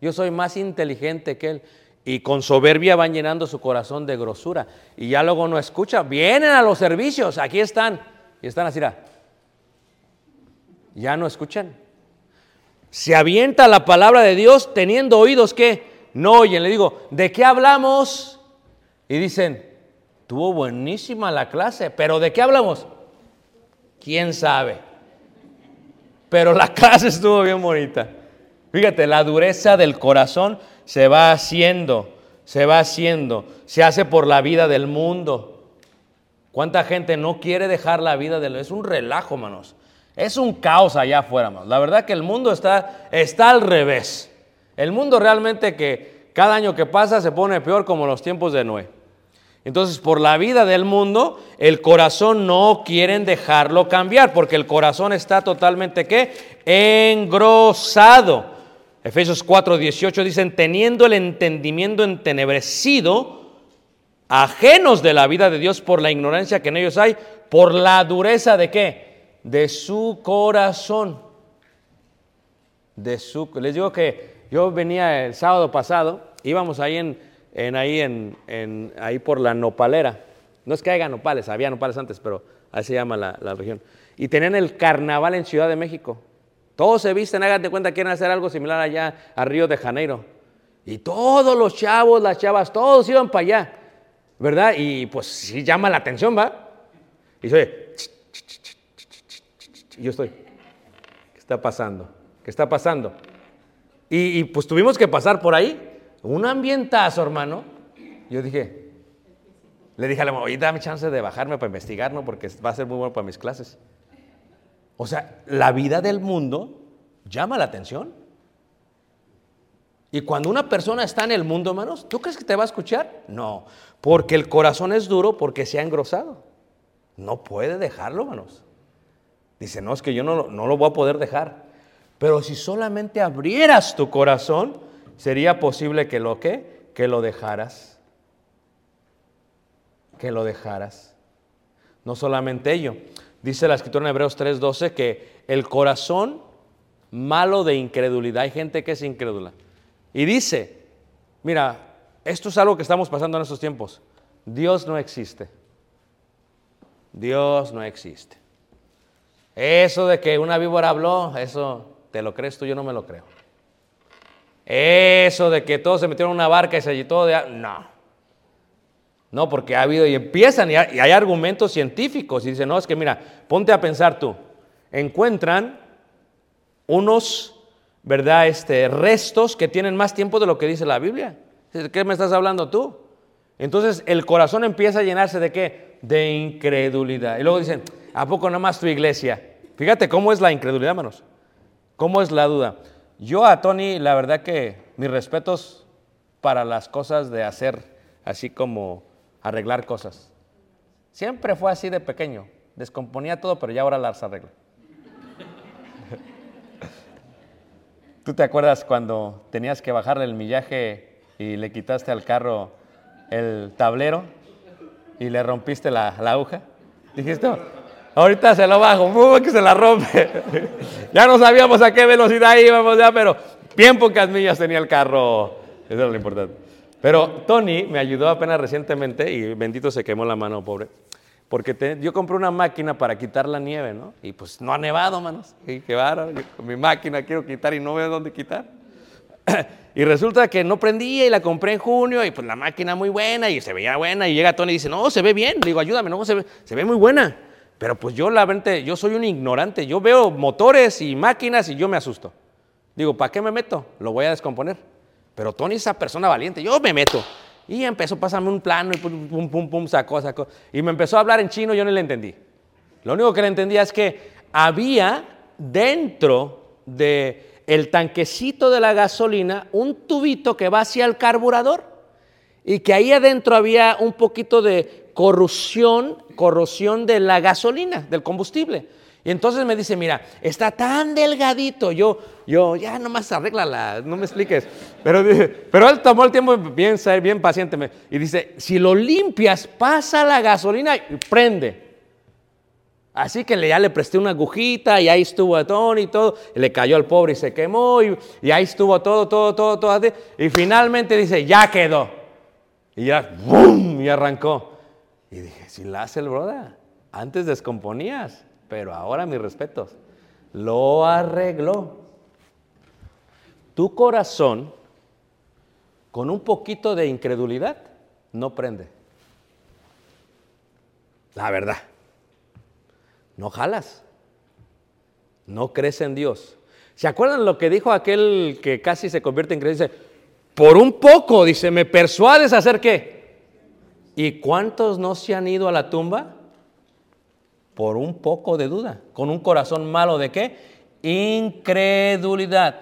Yo soy más inteligente que él. Y con soberbia van llenando su corazón de grosura. Y ya luego no escuchan. Vienen a los servicios, aquí están. Y están así. Ya no escuchan. Se avienta la palabra de Dios teniendo oídos que no oyen. Le digo, ¿de qué hablamos? Y dicen, tuvo buenísima la clase, pero ¿de qué hablamos? ¿Quién sabe? Pero la *laughs* clase estuvo bien bonita. Fíjate, la dureza del corazón se va haciendo, se va haciendo, se hace por la vida del mundo. ¿Cuánta gente no quiere dejar la vida del Es un relajo, manos. Es un caos allá afuera, manos. La verdad que el mundo está, está al revés. El mundo realmente que cada año que pasa se pone peor como los tiempos de Noé. Entonces, por la vida del mundo, el corazón no quieren dejarlo cambiar, porque el corazón está totalmente ¿qué? engrosado. Efesios 4, 18 dicen, teniendo el entendimiento entenebrecido, ajenos de la vida de Dios por la ignorancia que en ellos hay, por la dureza de qué? De su corazón. De su, les digo que yo venía el sábado pasado, íbamos ahí en, en ahí en, en- ahí por la nopalera. No es que haya nopales, había nopales antes, pero así se llama la, la región. Y tenían el carnaval en Ciudad de México. Todos se visten, háganse cuenta, quieren hacer algo similar allá a Río de Janeiro. Y todos los chavos, las chavas, todos iban para allá, ¿verdad? Y pues sí llama la atención, ¿va? Y soy, yo estoy, ¿qué está pasando? ¿Qué está pasando? Y, y, pues tuvimos que pasar por ahí. Un ambientazo, hermano. Yo dije, le dije a la mamá, oye, dame chance de bajarme para investigar, ¿no? Porque va a ser muy bueno para mis clases. O sea, la vida del mundo llama la atención. Y cuando una persona está en el mundo, hermanos, ¿tú crees que te va a escuchar? No, porque el corazón es duro porque se ha engrosado. No puede dejarlo, hermanos. Dice, no, es que yo no, no lo voy a poder dejar. Pero si solamente abrieras tu corazón, sería posible que lo que, que lo dejaras. Que lo dejaras. No solamente ello. Dice la escritura en Hebreos 3:12 que el corazón malo de incredulidad, hay gente que es incrédula. Y dice, mira, esto es algo que estamos pasando en estos tiempos. Dios no existe. Dios no existe. Eso de que una víbora habló, eso te lo crees tú, yo no me lo creo. Eso de que todos se metieron en una barca y se todo de... No. No, porque ha habido y empiezan y hay, argumentos científicos y dicen, no, es que mira, ponte a pensar tú. Encuentran unos, ¿verdad? Este, restos que tienen más tiempo de lo que dice la Biblia. ¿De qué me estás hablando tú? Entonces el corazón empieza a llenarse de qué? De incredulidad. Y luego dicen, ¿a poco nada más tu iglesia? Fíjate cómo es la incredulidad, hermanos. ¿Cómo es la duda? Yo a Tony, la verdad que mis respetos para las cosas de hacer, así como arreglar cosas. Siempre fue así de pequeño. Descomponía todo, pero ya ahora las arregla. *laughs* ¿Tú te acuerdas cuando tenías que bajarle el millaje y le quitaste al carro el tablero y le rompiste la, la aguja? Dijiste, ahorita se lo bajo, que se la rompe. *laughs* ya no sabíamos a qué velocidad íbamos ya, pero bien pocas millas tenía el carro. Eso era lo importante. Pero Tony me ayudó apenas recientemente y bendito se quemó la mano, pobre. Porque yo compré una máquina para quitar la nieve, ¿no? Y pues no ha nevado, manos. Y qué bárbaro, con mi máquina quiero quitar y no veo dónde quitar. *clears throat* y resulta que no prendía y la compré en junio y pues la máquina muy buena y se veía buena y llega Tony y dice, no, se ve bien. Le digo, ayúdame, no, se ve, se ve muy buena. Pero pues yo la verdad, yo soy un ignorante. Yo veo motores y máquinas y yo me asusto. Digo, ¿para qué me meto? Lo voy a descomponer. Pero Tony es esa persona valiente, yo me meto. Y empezó a pasarme un plano y pum, pum, pum, pum, sacó, sacó. Y me empezó a hablar en chino, yo no le entendí. Lo único que le entendía es que había dentro de el tanquecito de la gasolina un tubito que va hacia el carburador y que ahí adentro había un poquito de corrosión, corrosión de la gasolina, del combustible. Y entonces me dice, mira, está tan delgadito, yo, yo, ya nomás arréglala, no me expliques. Pero, pero él tomó el tiempo bien, bien paciente y dice, si lo limpias, pasa la gasolina y prende. Así que ya le presté una agujita y ahí estuvo Tony y todo. Y le cayó al pobre y se quemó y, ahí estuvo todo, todo, todo, todo. Y finalmente dice, ya quedó. Y ya, ¡bum! Y arrancó. Y dije, si la hace el brother, antes descomponías, pero ahora mis respetos. Lo arregló. Tu corazón, con un poquito de incredulidad, no prende. La verdad. No jalas. No crees en Dios. ¿Se acuerdan lo que dijo aquel que casi se convierte en creyente? Dice, por un poco, dice, me persuades a hacer qué. ¿Y cuántos no se han ido a la tumba? Por un poco de duda, con un corazón malo de qué? Incredulidad.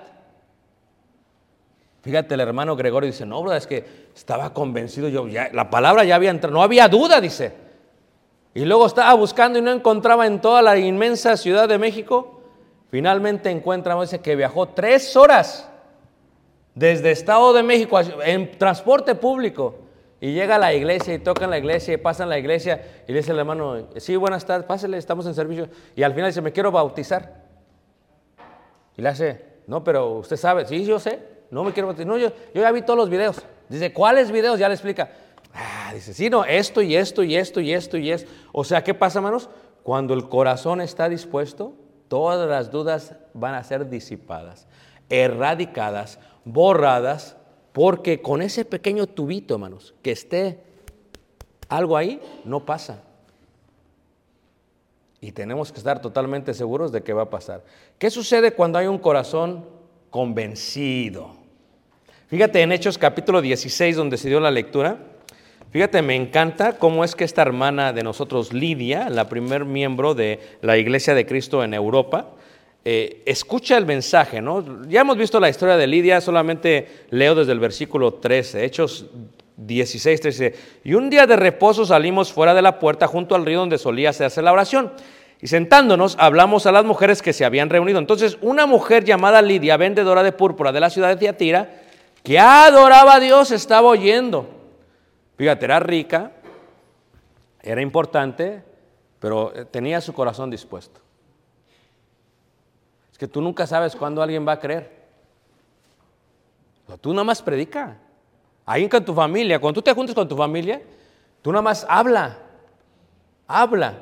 Fíjate, el hermano Gregorio dice, no, es que estaba convencido yo, ya, la palabra ya había entrado, no había duda, dice. Y luego estaba buscando y no encontraba en toda la inmensa Ciudad de México. Finalmente encuentra, dice que viajó tres horas desde Estado de México en transporte público. Y llega a la iglesia y toca en la iglesia y pasa en la iglesia y le dice al hermano, sí, buenas tardes, pásale, estamos en servicio. Y al final dice, me quiero bautizar. Y le hace, no, pero usted sabe, sí, yo sé, no me quiero bautizar. No, yo, yo ya vi todos los videos. Dice, ¿cuáles videos? Ya le explica. Ah, dice, sí, no, esto y esto y esto y esto y esto. O sea, ¿qué pasa, hermanos? Cuando el corazón está dispuesto, todas las dudas van a ser disipadas, erradicadas, borradas, porque con ese pequeño tubito, hermanos, que esté algo ahí, no pasa. Y tenemos que estar totalmente seguros de que va a pasar. ¿Qué sucede cuando hay un corazón convencido? Fíjate en Hechos capítulo 16, donde se dio la lectura. Fíjate, me encanta cómo es que esta hermana de nosotros, Lidia, la primer miembro de la Iglesia de Cristo en Europa, eh, escucha el mensaje, ¿no? Ya hemos visto la historia de Lidia, solamente leo desde el versículo 13, Hechos 16, 13. Y un día de reposo salimos fuera de la puerta junto al río donde solía hacerse la oración. Y sentándonos hablamos a las mujeres que se habían reunido. Entonces una mujer llamada Lidia, vendedora de púrpura de la ciudad de Tiatira, que adoraba a Dios, estaba oyendo. Fíjate, era rica, era importante, pero tenía su corazón dispuesto. Que tú nunca sabes cuándo alguien va a creer. Tú nada más predica. Ahí con tu familia, cuando tú te juntes con tu familia, tú nada más habla, habla.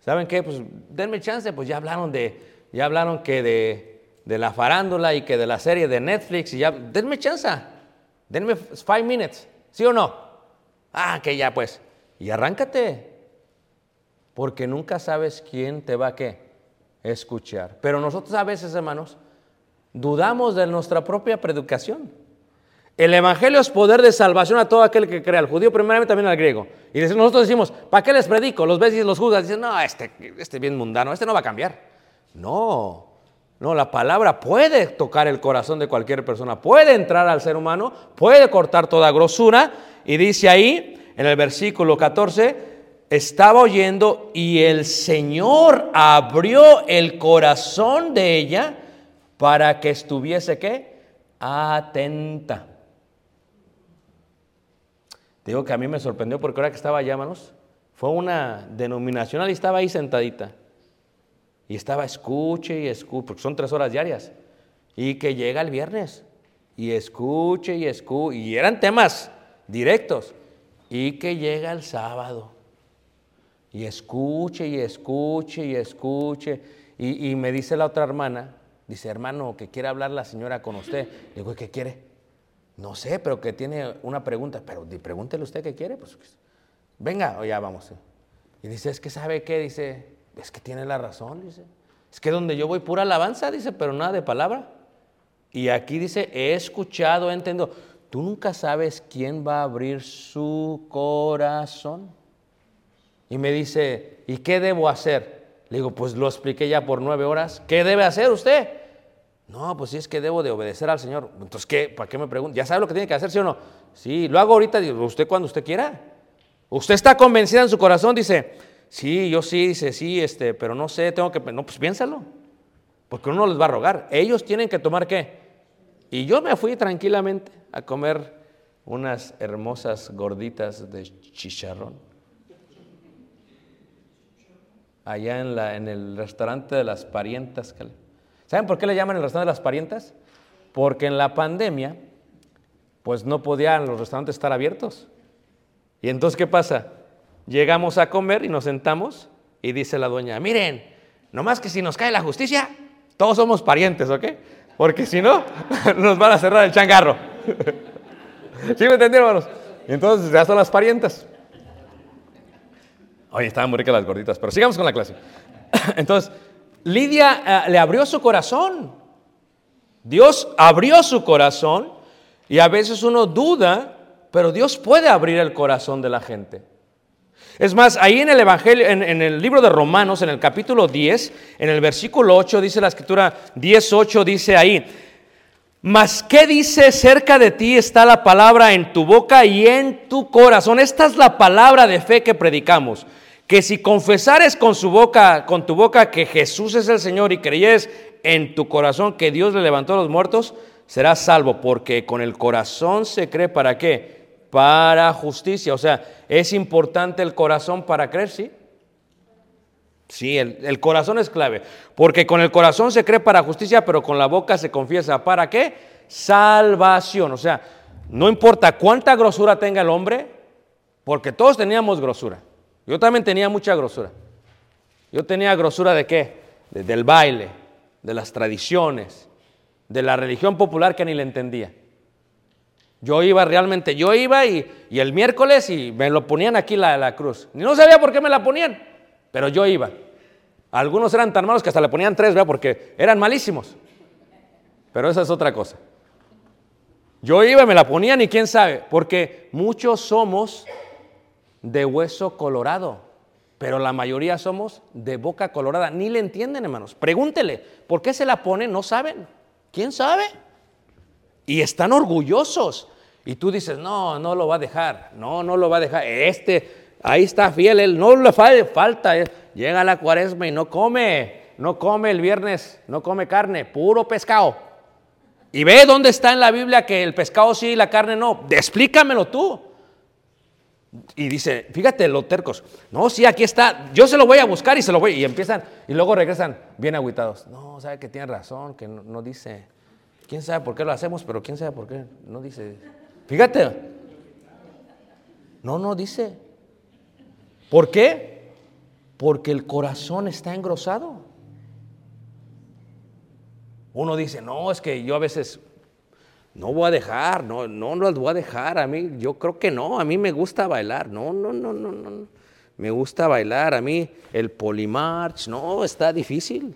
¿Saben qué? Pues denme chance, pues ya hablaron de, ya hablaron que de, de la farándula y que de la serie de Netflix y ya, denme chance, denme five minutes, ¿sí o no? Ah, que ya pues. Y arráncate. Porque nunca sabes quién te va a qué escuchar. Pero nosotros a veces, hermanos, dudamos de nuestra propia predicación. El Evangelio es poder de salvación a todo aquel que crea, al judío primeramente también al griego. Y nosotros decimos, ¿para qué les predico? Los ves y los juzgas, dicen, no, este, este bien mundano, este no va a cambiar. No, no, la palabra puede tocar el corazón de cualquier persona, puede entrar al ser humano, puede cortar toda grosura. Y dice ahí, en el versículo 14, estaba oyendo y el Señor abrió el corazón de ella para que estuviese, ¿qué? Atenta. Digo que a mí me sorprendió porque ahora que estaba allá, hermanos, fue una denominacional y estaba ahí sentadita. Y estaba escuche y escuche, porque son tres horas diarias. Y que llega el viernes y escuche y escuche. Y eran temas directos. Y que llega el sábado y escuche y escuche y escuche. Y, me dice la otra hermana, dice, hermano, que quiere hablar la señora con usted. Le digo, ¿qué quiere? No sé, pero que tiene una pregunta. Pero pregúntele usted qué quiere. Pues, venga, o ya vamos. Y dice, es que sabe qué, dice, es que tiene la razón, dice. Es que donde yo voy pura alabanza, dice, pero nada de palabra. Y aquí dice, he escuchado, he entendido. Tú nunca sabes quién va a abrir su corazón. Y me dice, ¿y qué debo hacer? Le digo, pues lo expliqué ya por nueve horas. ¿Qué debe hacer usted? No, pues sí es que debo de obedecer al Señor. Entonces, ¿qué? ¿Para qué me pregunta? ¿Ya sabe lo que tiene que hacer, sí o no? Sí, lo hago ahorita, usted cuando usted quiera. Usted está convencida en su corazón, dice, sí, yo sí, dice, sí, este, pero no sé, tengo que, no, pues piénsalo. Porque uno les va a rogar. Ellos tienen que tomar qué. Y yo me fui tranquilamente a comer unas hermosas gorditas de chicharrón allá en, el restaurante de las parientas. ¿Saben por qué le llaman el restaurante de las parientas? Porque en la pandemia, pues no podían los restaurantes estar abiertos. Y entonces, ¿qué pasa? Llegamos a comer y nos sentamos y dice la dueña, miren, nomás que si nos cae la justicia, todos somos parientes, ¿ok? Porque si no, *laughs* nos van a cerrar el changarro. *laughs* ¿Sí me entendieron, hermanos? Entonces ya son las parientas. Oye, estaban muy ricas las gorditas, pero sigamos con la clase. *coughs* Entonces, Lidia uh, le abrió su corazón. Dios abrió su corazón y a veces uno duda, pero Dios puede abrir el corazón de la gente. Es más, ahí en el Evangelio, en, en, el libro de Romanos, en el capítulo 10, en el versículo 8, dice la escritura 10.8, dice ahí, Mas, ¿qué dice cerca de ti está la palabra en tu boca y en tu corazón? Esta es la palabra de fe que predicamos. Que si confesares con su boca, con tu boca que Jesús es el Señor y creyeres en tu corazón que Dios le levantó a los muertos, serás salvo, porque con el corazón se cree para qué? Para justicia. O sea, es importante el corazón para creer, ¿sí? Sí, el, corazón es clave, porque con el corazón se cree para justicia, pero con la boca se confiesa. ¿Para qué? Salvación. O sea, no importa cuánta grosura tenga el hombre, porque todos teníamos grosura. Yo también tenía mucha grosura. Yo tenía grosura de qué? De, del baile, de las tradiciones, de la religión popular que ni le entendía. Yo iba realmente, yo iba y, y el miércoles y me lo ponían aquí la, la cruz. Ni no sabía por qué me la ponían. Pero yo iba. Algunos eran tan malos que hasta le ponían tres, ¿verdad? Porque eran malísimos. Pero esa es otra cosa. Yo iba me la ponían y quién sabe, porque muchos somos de hueso colorado, pero la mayoría somos de boca colorada. Ni le entienden, hermanos. Pregúntele, ¿por qué se la ponen? No saben. ¿Quién sabe? Y están orgullosos. Y tú dices, no, no lo va a dejar. No, no lo va a dejar. Este, Ahí está fiel, él no le falta. Llega la cuaresma y no come, no come el viernes, no come carne, puro pescado. Y ve dónde está en la Biblia que el pescado sí y la carne no. Explícamelo tú. Y dice, fíjate, los tercos. No, sí, aquí está. Yo se lo voy a buscar y se lo voy. Y empiezan, y luego regresan bien agüitados. No, sabe que tiene razón, que no, no dice. ¿Quién sabe por qué lo hacemos? Pero quién sabe por qué no dice. Fíjate. No, no dice. ¿Por qué? Porque el corazón está engrosado. Uno dice, no, es que yo a veces no voy a dejar, no, no los voy a dejar. A mí, yo creo que no, a mí me gusta bailar. No, no, no, no, no. Me gusta bailar. A mí el polimarch, no, está difícil.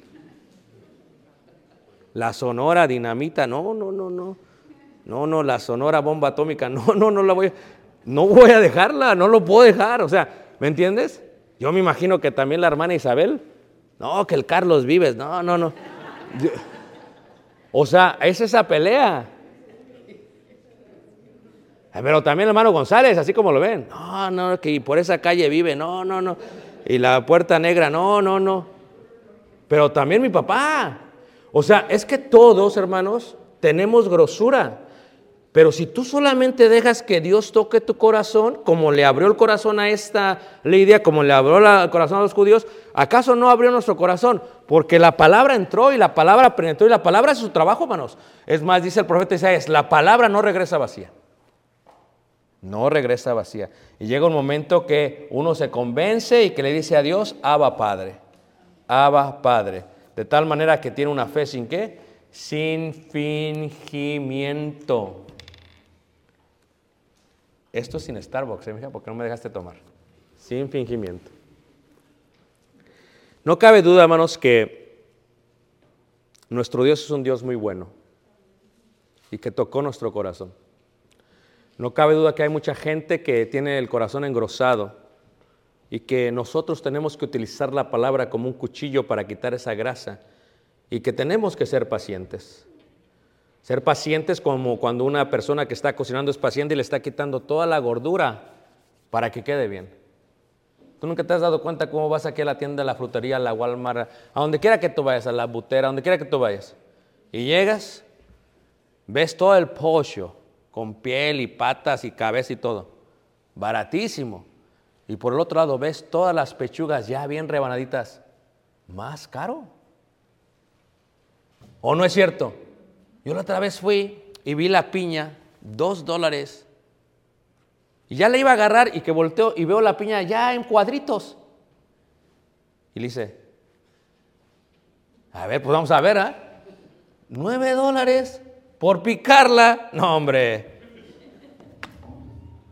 La sonora dinamita, no, no, no, no. No, no, la sonora bomba atómica, no, no, no la voy a, no voy a dejarla, no lo puedo dejar. O sea, ¿Me entiendes? Yo me imagino que también la hermana Isabel, no, que el Carlos Vives, no, no, no. O sea, es esa pelea. Pero también el hermano González, así como lo ven. No, no, que por esa calle vive, no, no, no. Y la puerta negra, no, no, no. Pero también mi papá. O sea, es que todos, hermanos, tenemos grosura. Pero si tú solamente dejas que Dios toque tu corazón, como le abrió el corazón a esta Lidia, como le abrió el corazón a los judíos, ¿acaso no abrió nuestro corazón? Porque la palabra entró y la palabra penetró y la palabra es su trabajo, hermanos. Es más, dice el profeta Isaías, la palabra no regresa vacía. No regresa vacía. Y llega un momento que uno se convence y que le dice a Dios, Abba Padre, Abba Padre. De tal manera que tiene una fe sin qué? Sin fingimiento. Esto es sin Starbucks, ¿eh, mija? ¿Por qué no me dejaste tomar? Sin fingimiento. No cabe duda, hermanos, que nuestro Dios es un Dios muy bueno y que tocó nuestro corazón. No cabe duda que hay mucha gente que tiene el corazón engrosado y que nosotros tenemos que utilizar la palabra como un cuchillo para quitar esa grasa y que tenemos que ser pacientes. Ser pacientes como cuando una persona que está cocinando es paciente y le está quitando toda la gordura para que quede bien. ¿Tú nunca te has dado cuenta cómo vas aquí a la tienda, a la frutería, a la Walmart, a donde quiera que tú vayas, a la butera, a donde quiera que tú vayas? Y llegas, ves todo el pollo con piel y patas y cabeza y todo. Baratísimo. Y por el otro lado ves todas las pechugas ya bien rebanaditas. Más caro. ¿O no es cierto? Yo la otra vez fui y vi la piña, dos dólares. Y ya le iba a agarrar y que volteo y veo la piña ya en cuadritos. Y le dice, a ver, pues vamos a ver, ¿ah? Nueve dólares por picarla. No, hombre.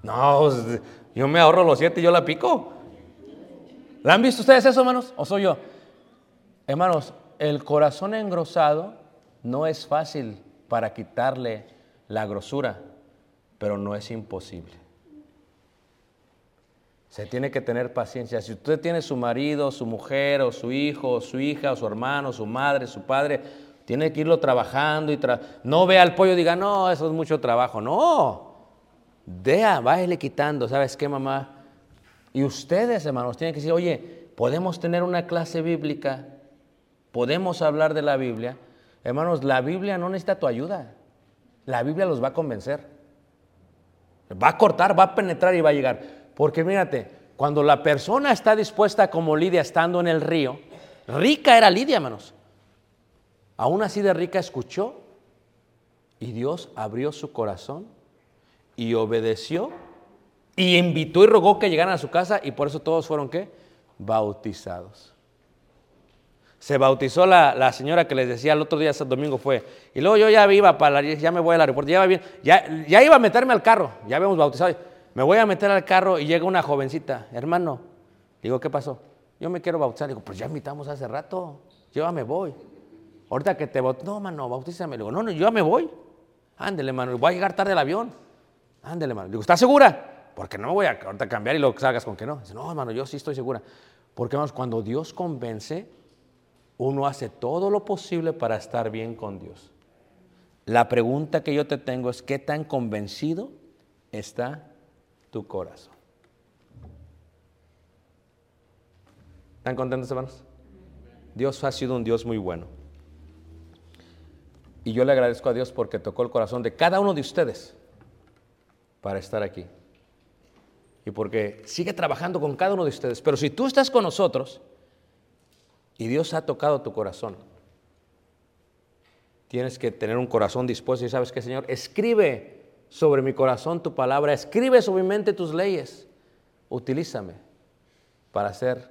No, pues, yo me ahorro los siete y yo la pico. ¿La han visto ustedes eso, hermanos? ¿O soy yo? Hermanos, el corazón engrosado no es fácil para quitarle la grosura, pero no es imposible. Se tiene que tener paciencia. Si usted tiene su marido, su mujer, o su hijo, su hija, su hermano, su madre, su padre, Tiene que irlo trabajando y tra- no vea al pollo y diga, no, eso es mucho trabajo. No, Dea, váyale quitando, ¿sabes qué, mamá? Y ustedes, hermanos, tienen que decir, oye, podemos tener una clase bíblica, podemos hablar de la Biblia. Hermanos, la Biblia no necesita tu ayuda. La Biblia los va a convencer. Va a cortar, va a penetrar y va a llegar. Porque mírate, cuando la persona está dispuesta como Lidia estando en el río, rica era Lidia, hermanos. Aún así de rica escuchó y Dios abrió su corazón y obedeció y invitó y rogó que llegaran a su casa y por eso todos fueron qué? Bautizados. Se bautizó la, señora que les decía el otro día, ese domingo fue. Y luego yo ya iba para la- ya me voy al aeropuerto, ya, iba bien, ya, ya iba a meterme al carro, ya habíamos bautizado. Me voy a meter al carro y llega una jovencita, hermano. Digo, ¿qué pasó? Yo me quiero bautizar. Digo, pues ya invitamos hace rato, yo ya me voy. Ahorita que te bautizo, no, mano, bautízame. Digo, no, no, yo ya me voy. Ándele, mano, voy a llegar tarde al avión. Ándele, mano. Digo, ¿estás segura? Porque no me voy a ahorita cambiar y luego salgas con que no. Dice, no, hermano, yo sí estoy segura. Porque, hermanos, cuando Dios convence, uno hace todo lo posible para estar bien con Dios. La pregunta que yo te tengo es, ¿qué tan convencido está tu corazón? ¿Están contentos, hermanos? Dios ha sido un Dios muy bueno. Y yo le agradezco a Dios porque tocó el corazón de cada uno de ustedes para estar aquí. Y porque sigue trabajando con cada uno de ustedes. Pero si tú estás con nosotros y Dios ha tocado tu corazón, tienes que tener un corazón dispuesto y sabes que Señor, escribe sobre mi corazón tu palabra, escribe sobre mi mente tus leyes. Utilízame para ser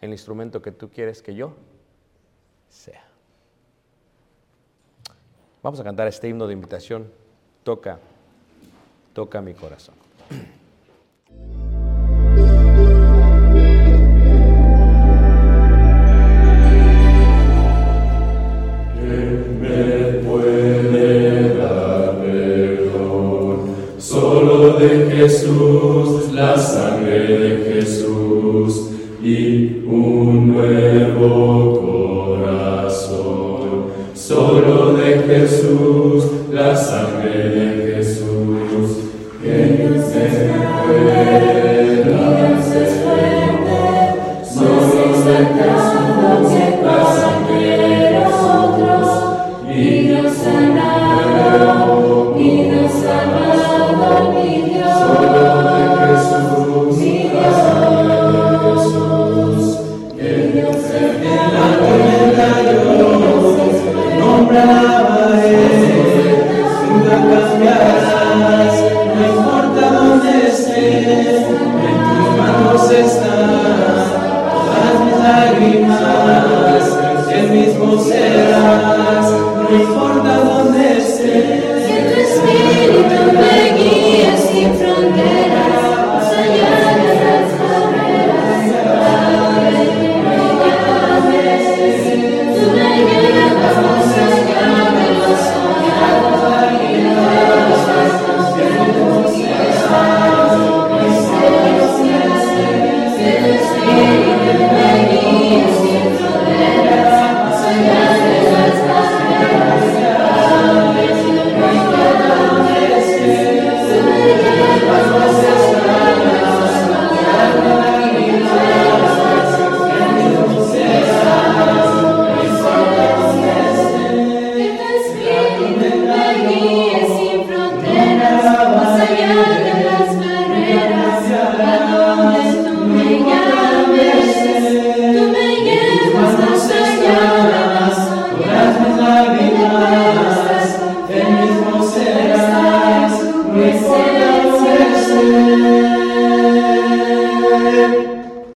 el instrumento que tú quieres que yo sea. Vamos a cantar este himno de invitación. Toca, toca mi corazón.